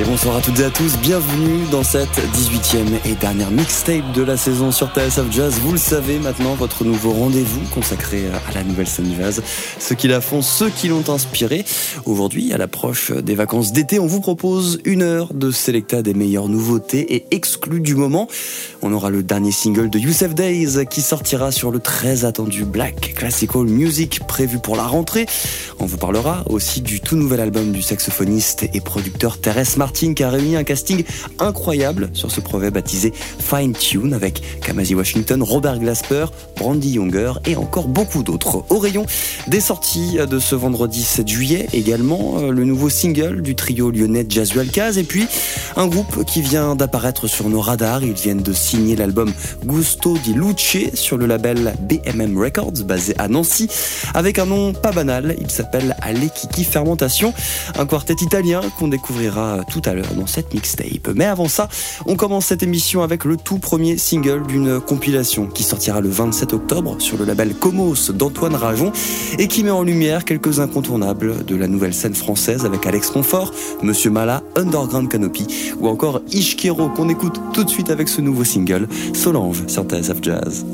Et bonsoir à toutes et à tous, bienvenue dans cette 18e et dernière mixtape de la saison sur TSF Jazz. Vous le savez maintenant, votre nouveau rendez-vous consacré à la nouvelle scène jazz. Ceux qui la font, ceux qui l'ont inspiré. Aujourd'hui, à l'approche des vacances d'été, on vous propose une heure de sélecta des meilleures nouveautés et exclus du moment. On aura le dernier single de Youssef Days qui sortira sur le très attendu Black Classical Music prévu pour la rentrée. On vous parlera aussi du tout nouvel album du saxophoniste et producteur Thérèse Martin qui a réuni un casting incroyable sur ce projet baptisé Fine Tune avec Kamasi Washington, Robert Glasper, Brandy Younger et encore beaucoup d'autres. Au rayon des sorties de ce vendredi 7 juillet, également euh, le nouveau single du trio lyonnais Jazzual Caz et puis un groupe qui vient d'apparaître sur nos radars. Ils viennent de signer l'album Gusto di Luce sur le label BMM Records basé à Nancy avec un nom pas banal. Il s'appelle Alekiki Fermentation, un quartet italien qu'on découvrira tout à l'heure dans cette mixtape. Mais avant ça, on commence cette émission avec le tout premier single d'une compilation qui sortira le 27 octobre sur le label Comos d'Antoine Rajon et qui met en lumière quelques incontournables de la nouvelle scène française avec Alex Confort, Monsieur Mala, Underground Canopy ou encore Ishkero qu'on écoute tout de suite avec ce nouveau single Solange sur TSF Jazz.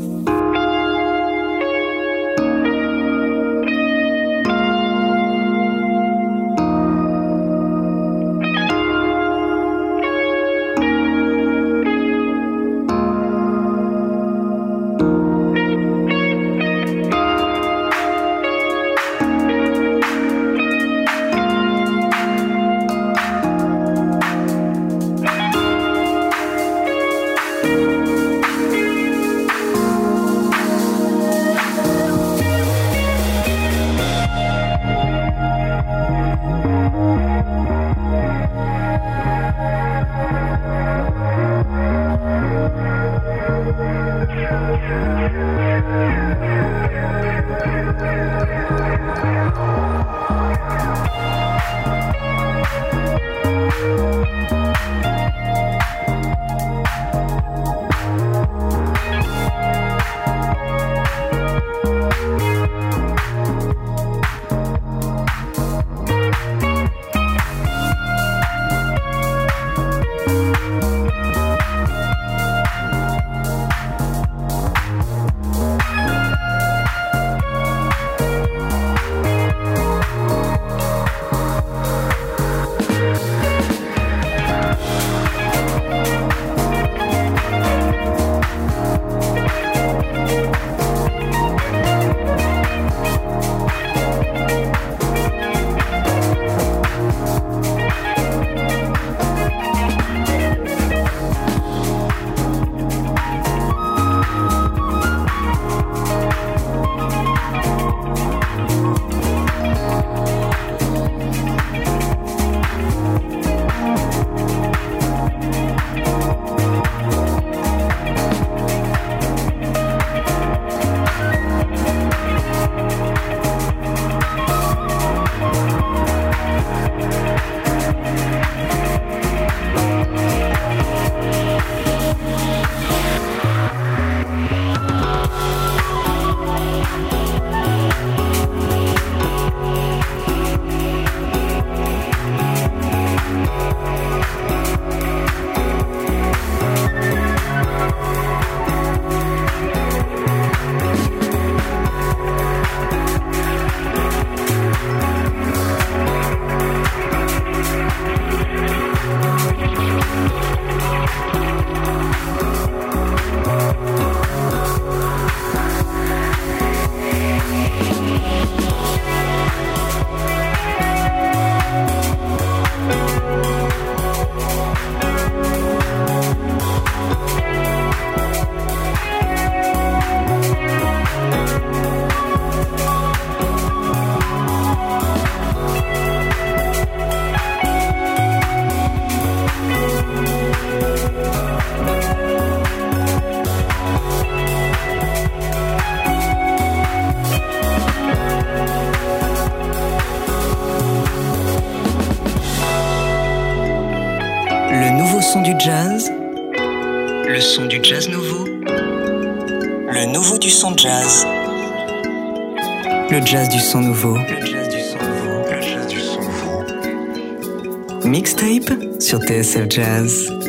Sur TSF Jazz.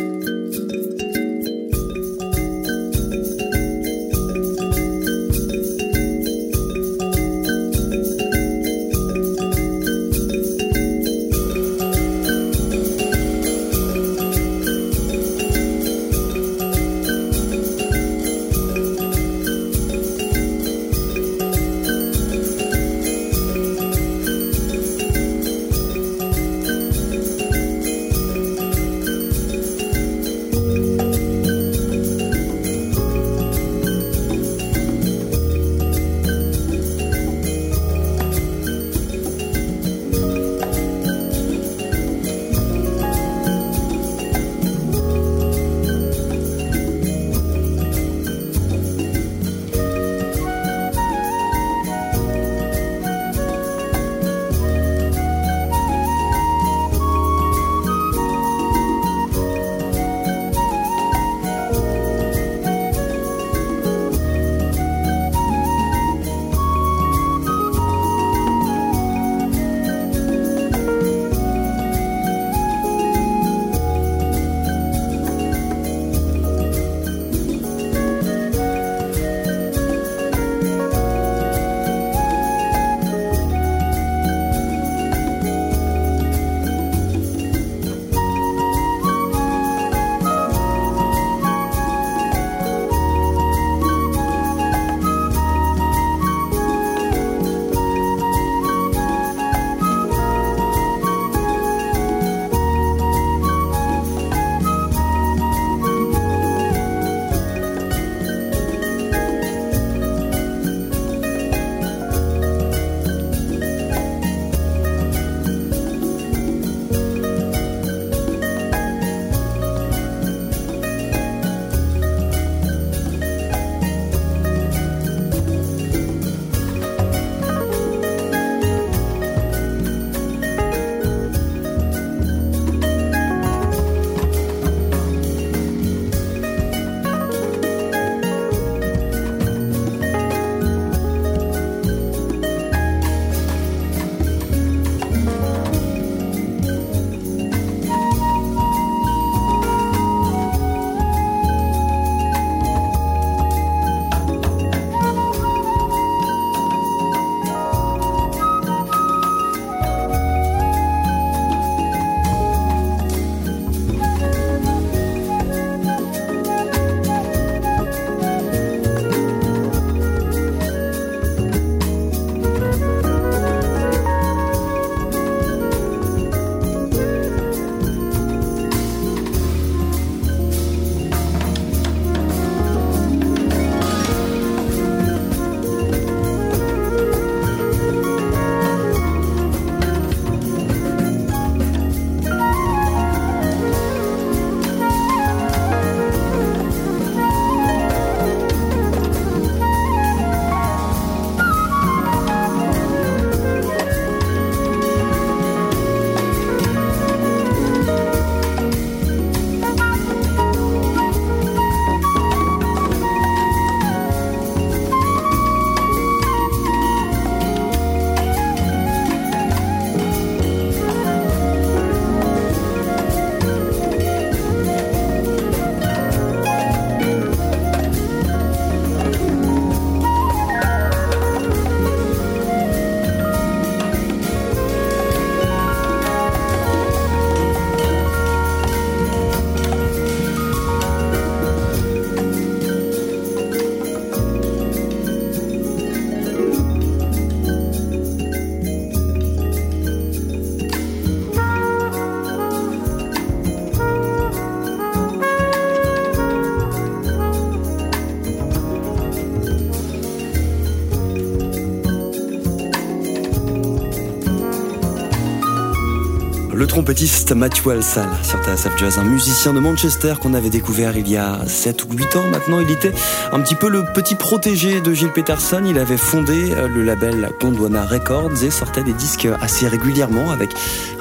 Trompettiste Matthew Alsal sur TSF Jazz, un musicien de Manchester qu'on avait découvert il y a 7 ou 8 ans maintenant. Il était un petit peu le petit protégé de Gilles Peterson. Il avait fondé euh, le label Gondwana Records et sortait des disques assez régulièrement avec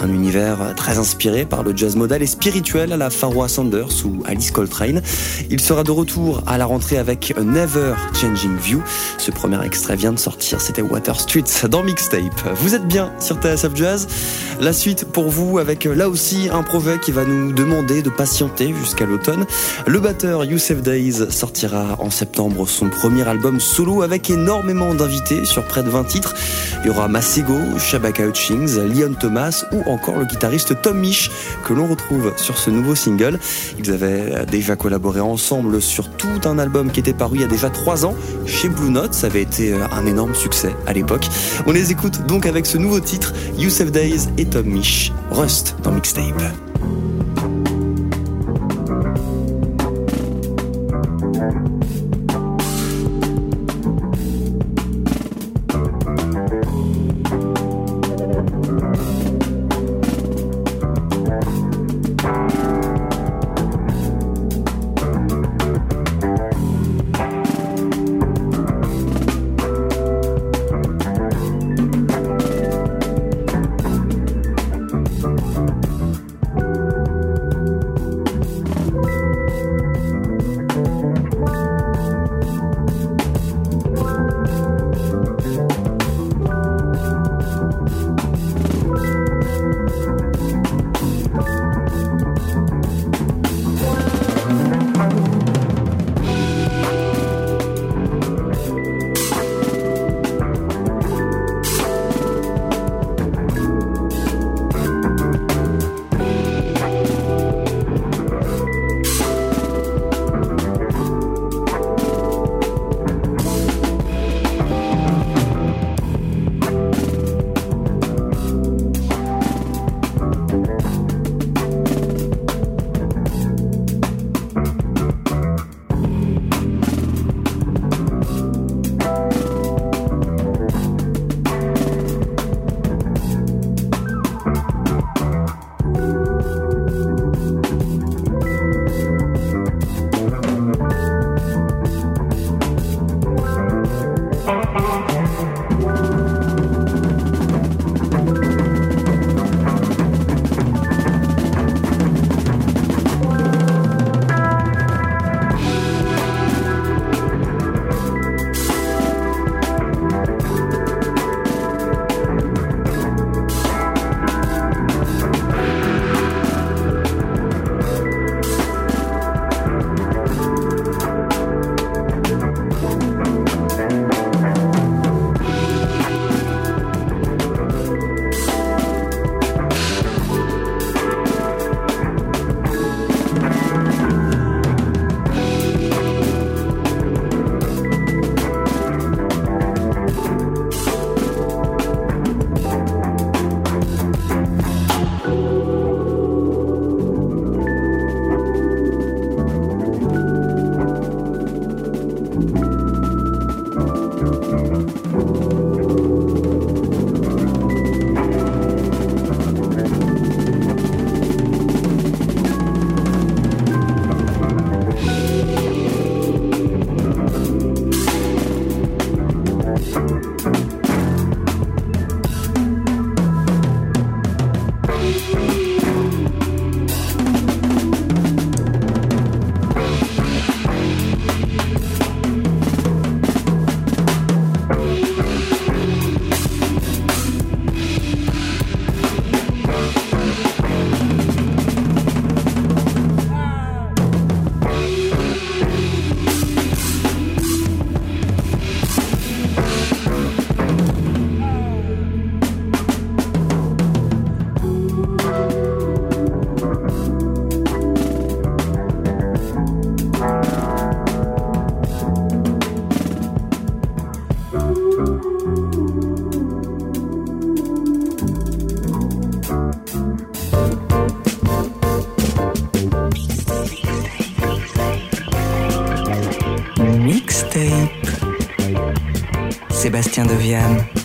un univers très inspiré par le jazz modal et spirituel à la Pharoah Sanders ou Alice Coltrane. Il sera de retour à la rentrée avec Never Changing View. Ce premier extrait vient de sortir, c'était Water Street dans Mixtape. Vous êtes bien sur TSF Jazz. La suite pour vous avec là aussi un projet qui va nous demander de patienter jusqu'à l'automne. Le batteur Youssef Days sortira en septembre son premier album solo avec énormément d'invités sur près de 20 titres. Il y aura Masego, Shabaka Hutchings, Leon Thomas ou encore le guitariste Tom Misch que l'on retrouve sur ce nouveau single. Ils avaient déjà collaboré ensemble sur tout un album qui était paru il y a déjà trois ans chez Blue Note. Ça avait été un énorme succès à l'époque. On les écoute donc avec ce nouveau titre, Youssef Days et Tom Misch, Rust dans Mixtape. Sébastien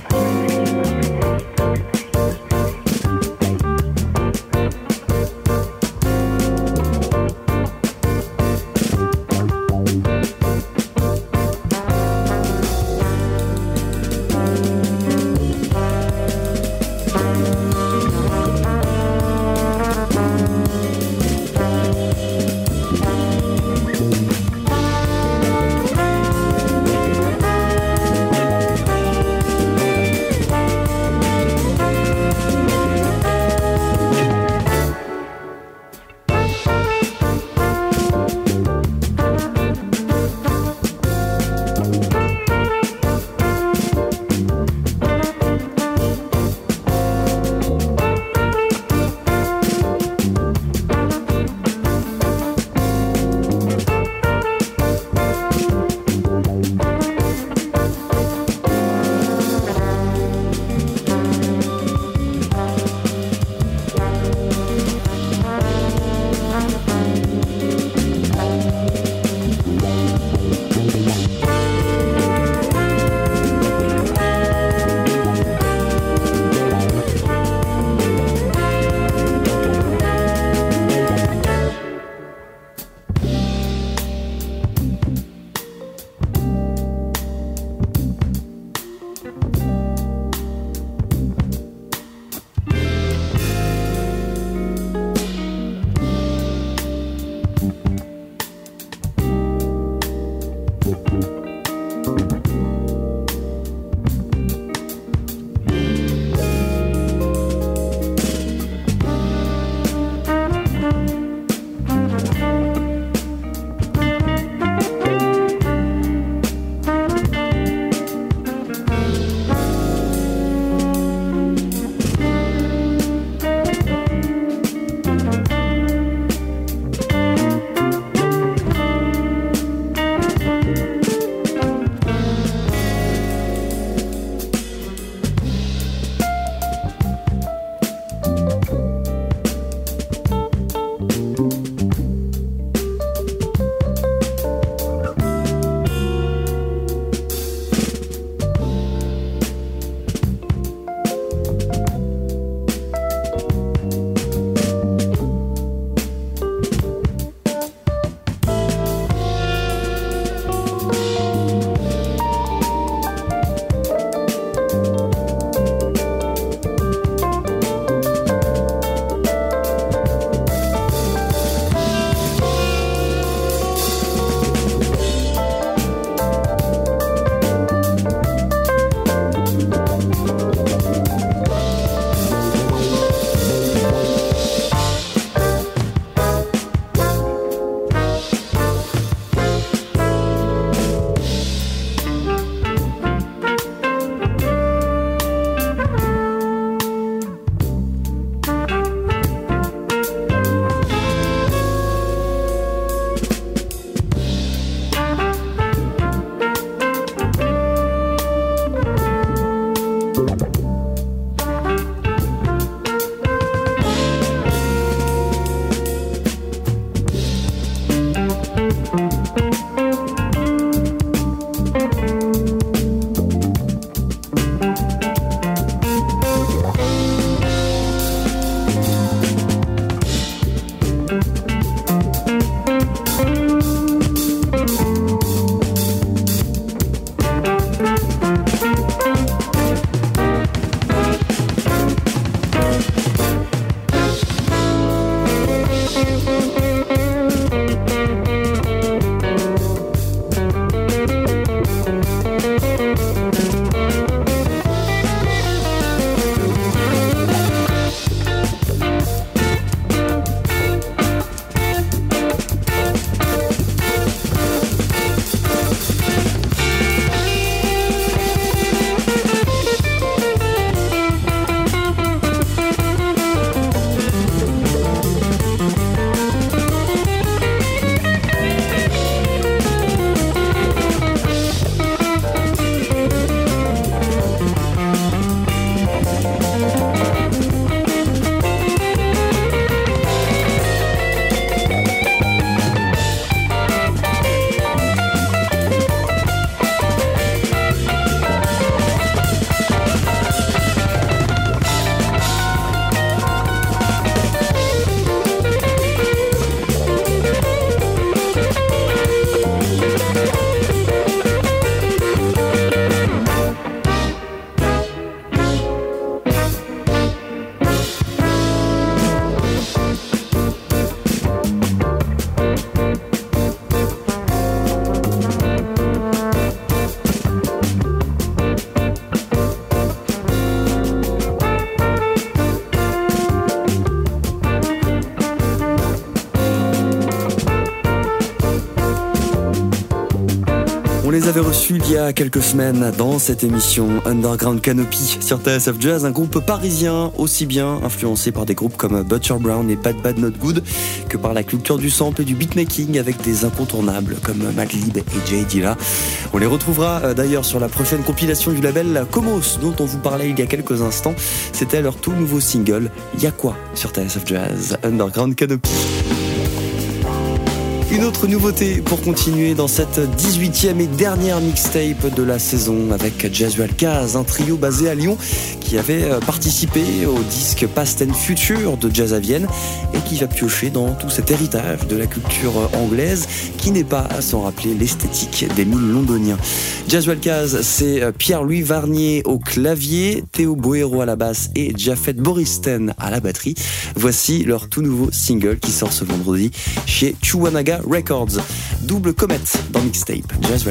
les avait reçus il y a quelques semaines dans cette émission Underground Canopy sur TSF Jazz, un groupe parisien aussi bien influencé par des groupes comme Butcher Brown et Bad Bad Not Good que par la culture du sample et du beatmaking avec des incontournables comme Madlib et Jay Dilla. On les retrouvera euh, d'ailleurs sur la prochaine compilation du label Comos dont on vous parlait il y a quelques instants. C'était leur tout nouveau single Y'a quoi sur TSF Jazz Underground Canopy. Une autre nouveauté pour continuer dans cette 18e et dernière mixtape de la saison avec Jazzwell Kaz, un trio basé à Lyon qui avait euh, participé au disque Past and Future de Jazz à Vienne et qui va piocher dans tout cet héritage de la culture anglaise qui n'est pas à s'en rappeler l'esthétique des mille londoniens. Jazzwell Kaz, c'est euh, Pierre-Louis Varnier au clavier, Théo Boero à la basse et Jafet Boristen à la batterie. Voici leur tout nouveau single qui sort ce vendredi chez Chuanaga Records. Double comète dans mixtape, Jazz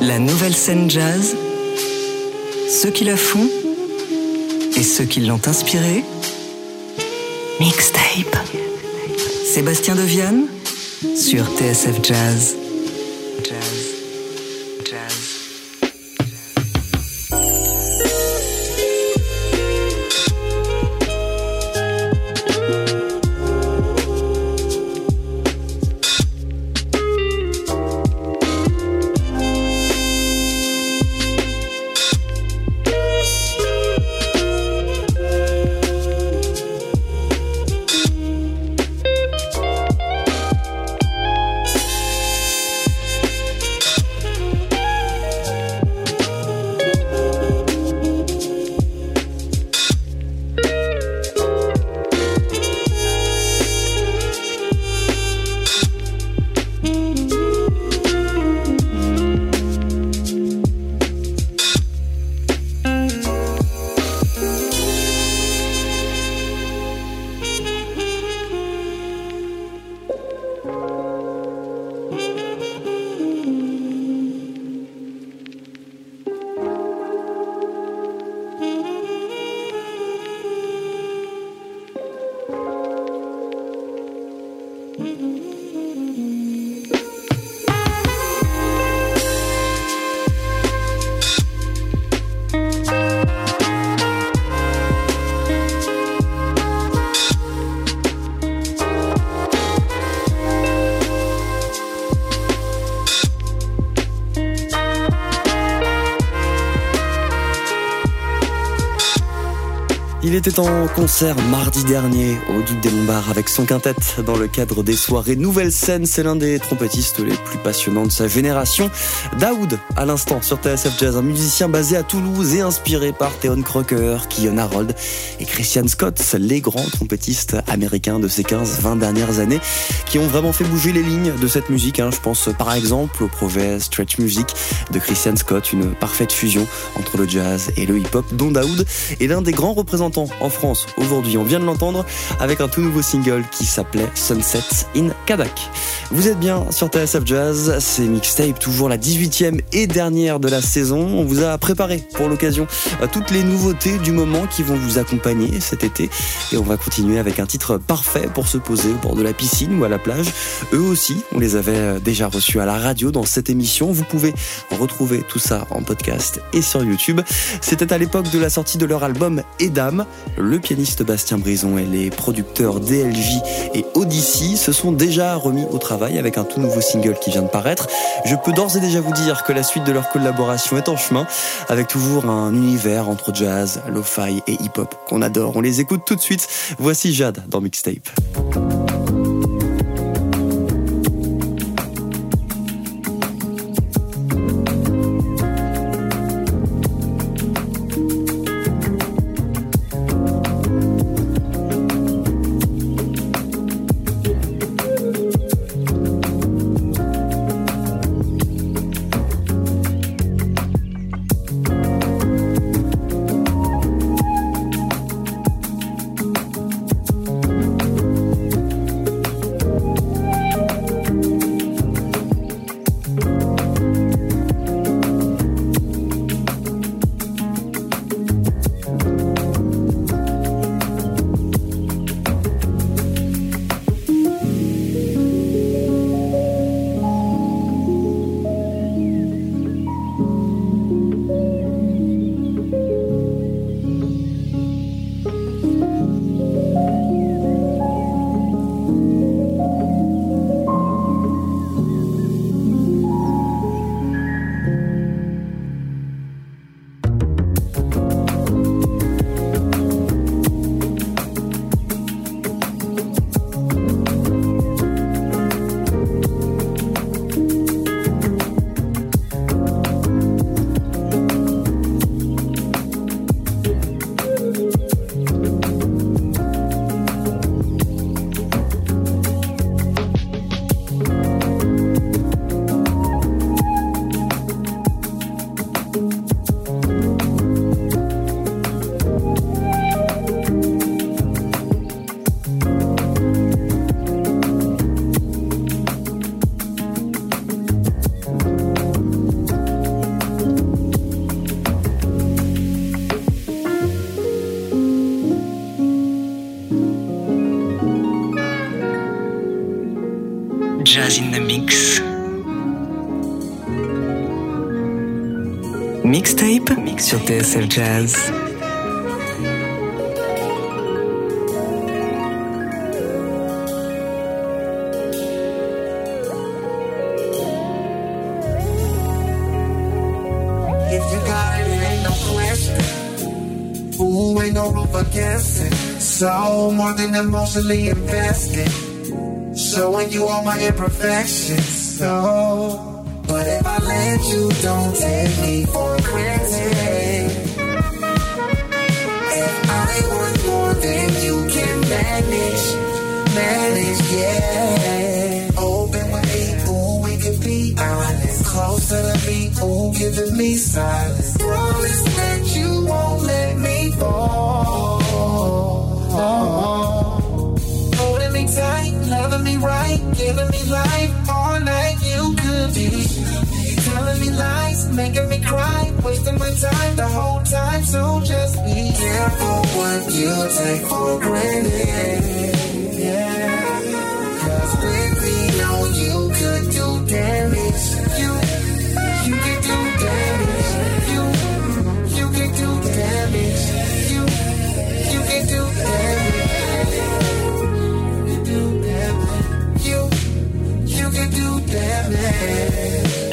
Kaz. nouvelle scène jazz, ceux qui la font et ceux qui l'ont inspirée. Mixtape. Sébastien Deviane sur TSF Jazz. Était en concert mardi dernier au Duc des Lombards avec son quintet dans le cadre des soirées Nouvelle Scène. C'est l'un des trompettistes les plus passionnants de sa génération. Daoud, à l'instant sur TSF Jazz, un musicien basé à Toulouse et inspiré par Theon Crocker, Kion Harold et Christian Scott, les grands trompettistes américains de ces 15-20 dernières années qui ont vraiment fait bouger les lignes de cette musique. Hein. Je pense par exemple au projet Stretch Music de Christian Scott, une parfaite fusion entre le jazz et le hip-hop dont Daoud est l'un des grands représentants en France aujourd'hui. On vient de l'entendre avec un tout nouveau single qui s'appelait Sunset in Kadak. Vous êtes bien sur TSF Jazz, c'est Mixtape, toujours la 18e et dernière de la saison. On vous a préparé pour l'occasion euh, toutes les nouveautés du moment qui vont vous accompagner cet été. Et on va continuer avec un titre parfait pour se poser au bord de la piscine ou à la plage. Eux aussi, on les avait euh, déjà reçus à la radio dans cette émission. Vous pouvez retrouver tout ça en podcast et sur YouTube. C'était à l'époque de la sortie de leur album Eda le pianiste Bastien Brison et les producteurs DLJ et Odyssey se sont déjà remis au travail avec un tout nouveau single qui vient de paraître. Je peux d'ores et déjà vous dire que la suite de leur collaboration est en chemin avec toujours un univers entre jazz, lo-fi et hip-hop qu'on adore. On les écoute tout de suite. Voici Jade dans Mixtape. Against it. Ain't no pleasure, who ain't no rule for guessing, so more than emotionally invested showing you all my imperfections. So, but if I let you, don't take me silence. Promise that you won't let me fall. Holding me tight loving me right, giving me life all night. You could be telling me lies, making me cry, wasting my time the whole time. So just be careful what you take for granted. damage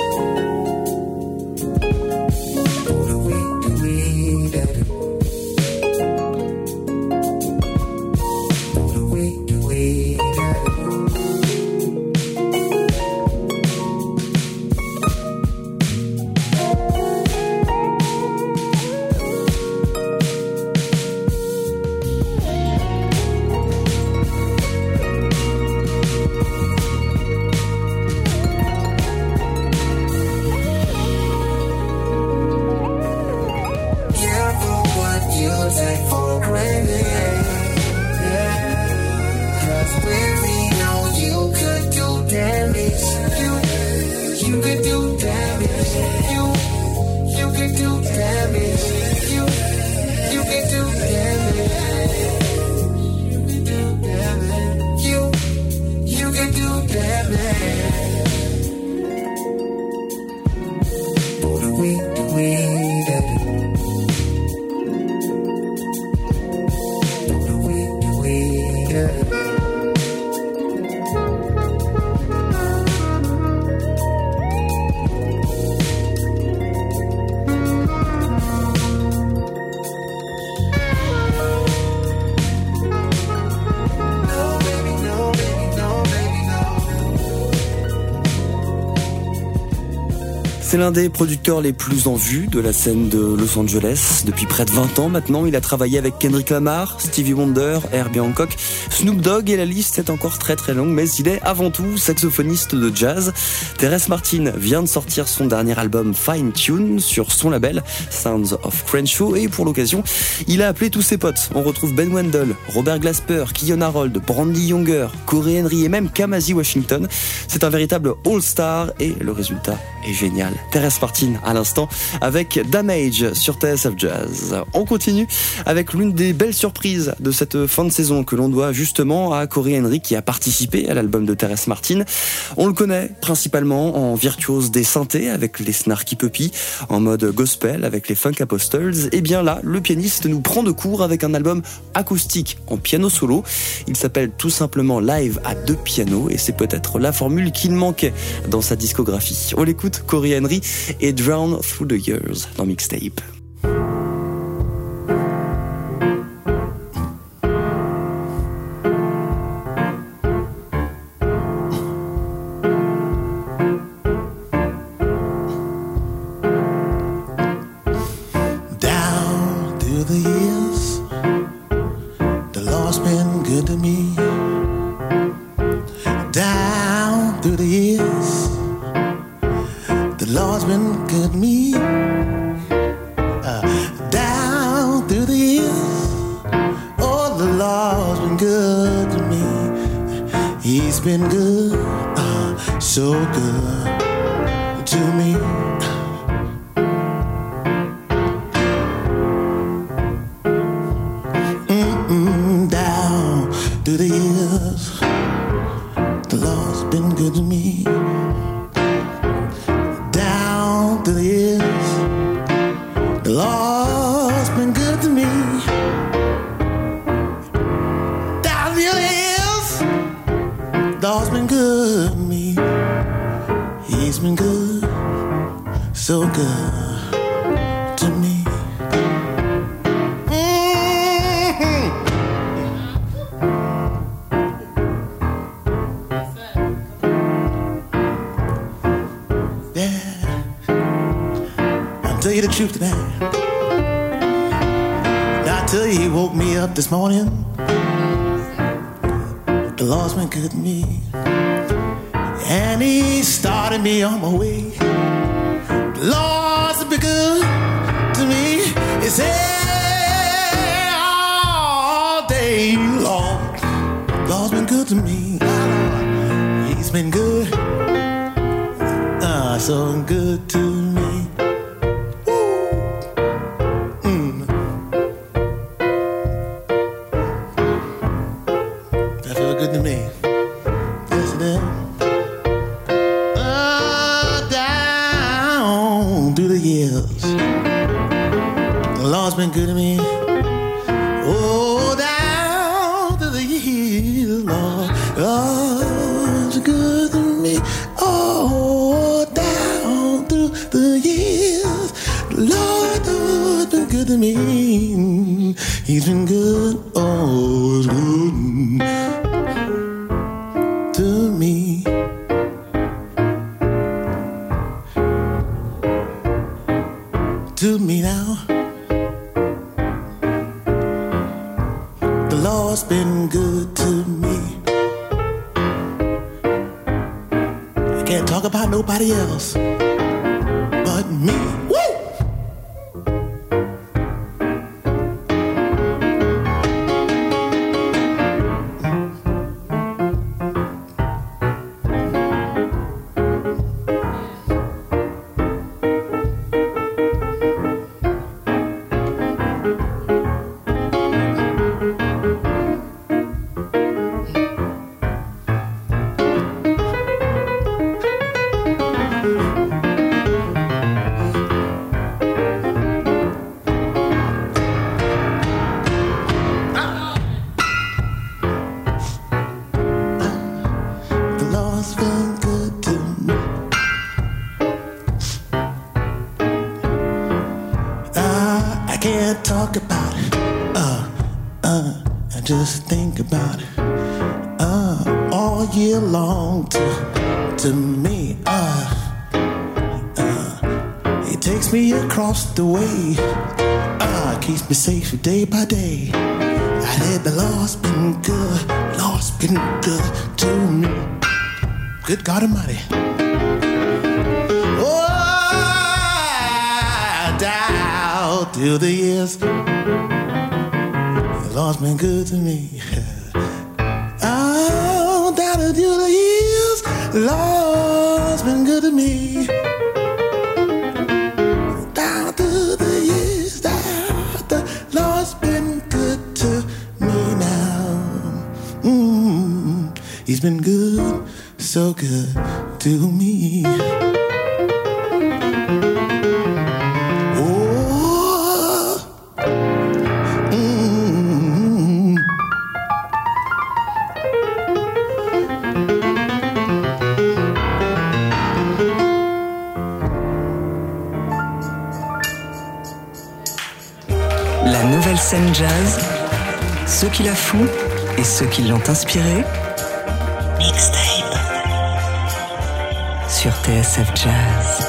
C'est l'un des producteurs les plus en vue de la scène de Los Angeles. Depuis près de 20 ans maintenant, il a travaillé avec Kendrick Lamar, Stevie Wonder, Herbie Hancock, Snoop Dogg et la liste est encore très très longue, mais il est avant tout saxophoniste de jazz. Thérèse Martin vient de sortir son dernier album Fine Tune sur son label Sounds of Crenshaw et pour l'occasion, il a appelé tous ses potes. On retrouve Ben Wendell, Robert Glasper, Kion Harold, Brandy Younger, Corey Henry et même Kamasi Washington. C'est un véritable all-star et le résultat est génial. Thérèse Martin à l'instant avec Damage sur TSF Jazz. On continue avec l'une des belles surprises de cette fin de saison que l'on doit justement à Corey Henry qui a participé à l'album de Thérèse Martin. On le connaît principalement en virtuose des synthés avec les Snarky Puppy, en mode gospel avec les Funk Apostles. Et bien là, le pianiste nous prend de court avec un album acoustique en piano solo. Il s'appelle tout simplement Live à deux pianos et c'est peut-être la formule qu'il manquait dans sa discographie. On l'écoute, Corey Henry et Drown Through the Years dans Mixtape. Been good to me. Lord. Lord's good to me. all down through the years. The Lord, Lord's been good to me. He's been good. Oh, just think about it. Uh, all year long to, to me. Uh, uh, takes me across the way. Ah, keeps me safe day by day. I said the Lord's been good, Lord's been good to me. Good God Almighty. Oh, down through the years, Lord's been good to me. Oh, down through the years, Lord's been good to me. Down through the years, down, the Lord's been good to me now. Mm, he's been good, so good to me. Jazz, ceux qui la font et ceux qui l'ont inspirée. Mixtape sur TSF Jazz.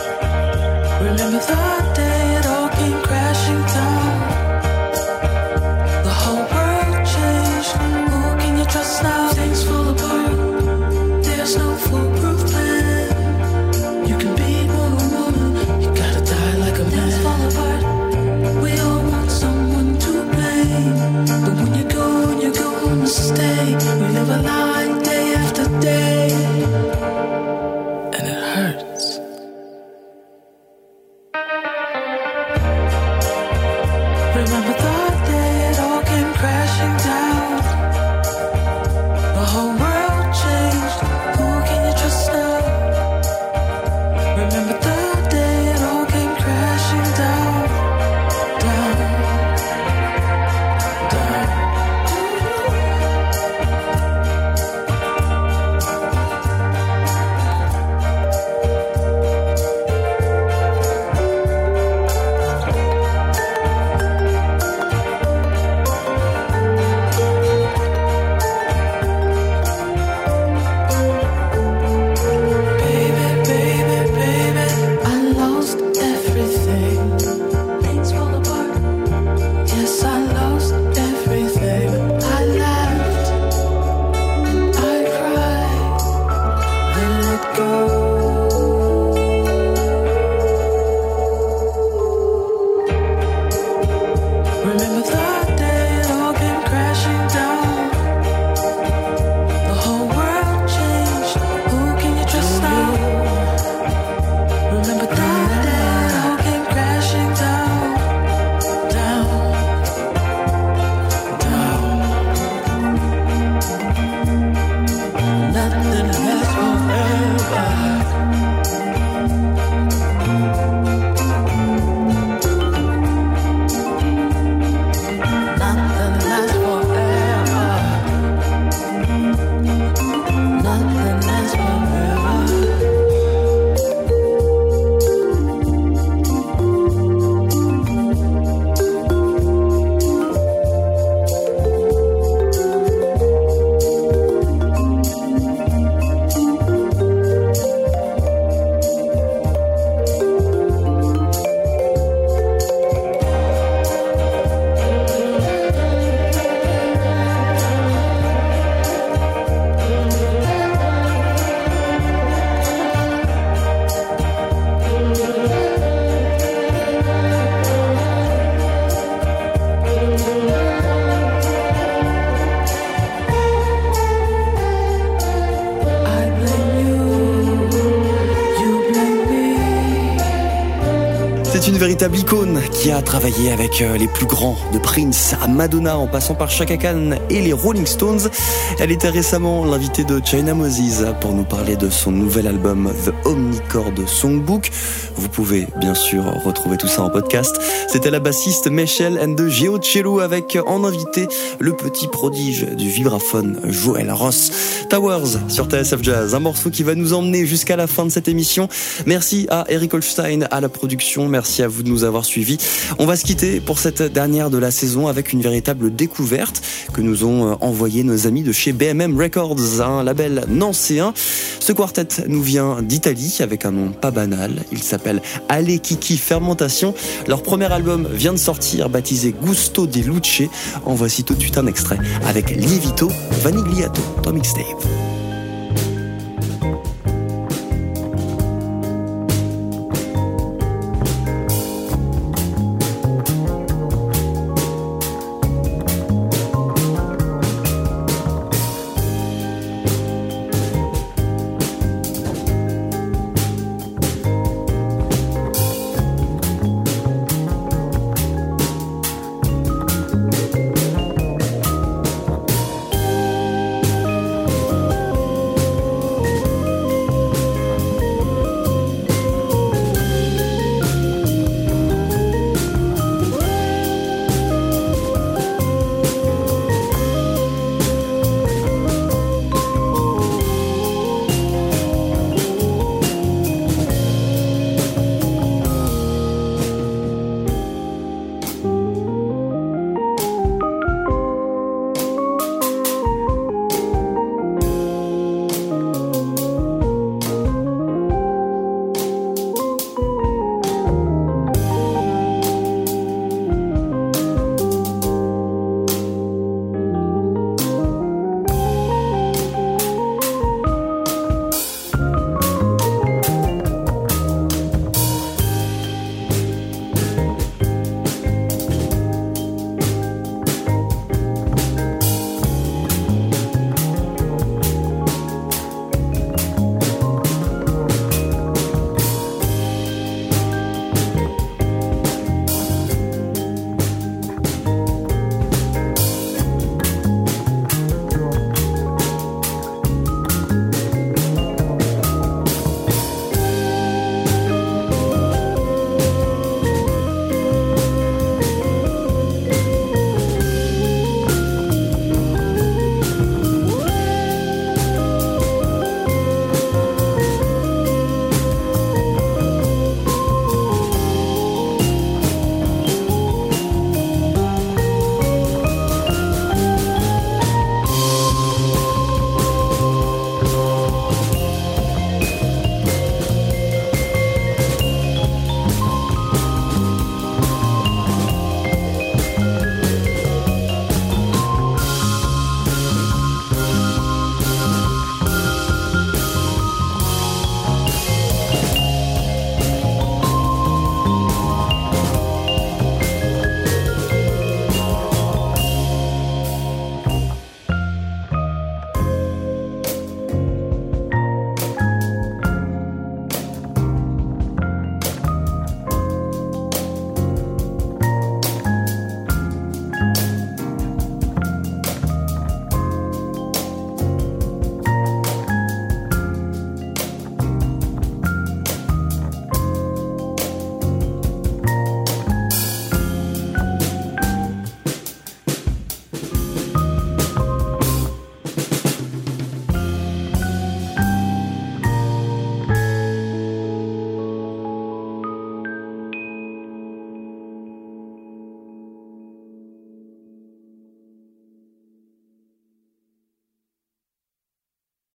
Véritable icône qui a travaillé avec euh, les plus grands, de Prince à Madonna en passant par Chaka Khan et les Rolling Stones. Elle était récemment l'invitée de China Moses pour nous parler de son nouvel album The Omnichord Songbook. Vous pouvez bien sûr retrouver tout ça en podcast. C'était la bassiste Michelle and de Cello avec en invité le petit prodige du vibraphone Joël Ross. Towers sur TSF Jazz, un morceau qui va nous emmener jusqu'à la fin de cette émission. Merci à Eric Holstein à la production, Merci à vous de nous avoir suivis. On va se quitter pour cette dernière de la saison avec une véritable découverte que nous ont euh, envoyé nos amis de chez BMM Records, un label nancéen. Ce quartet nous vient d'Italie avec un nom pas banal. Il s'appelle Ale Kiki Fermentation. Leur premier album vient de sortir, baptisé Gusto di Luce. En voici tout de suite un extrait avec Lievito Vanigliato dans Mixtape.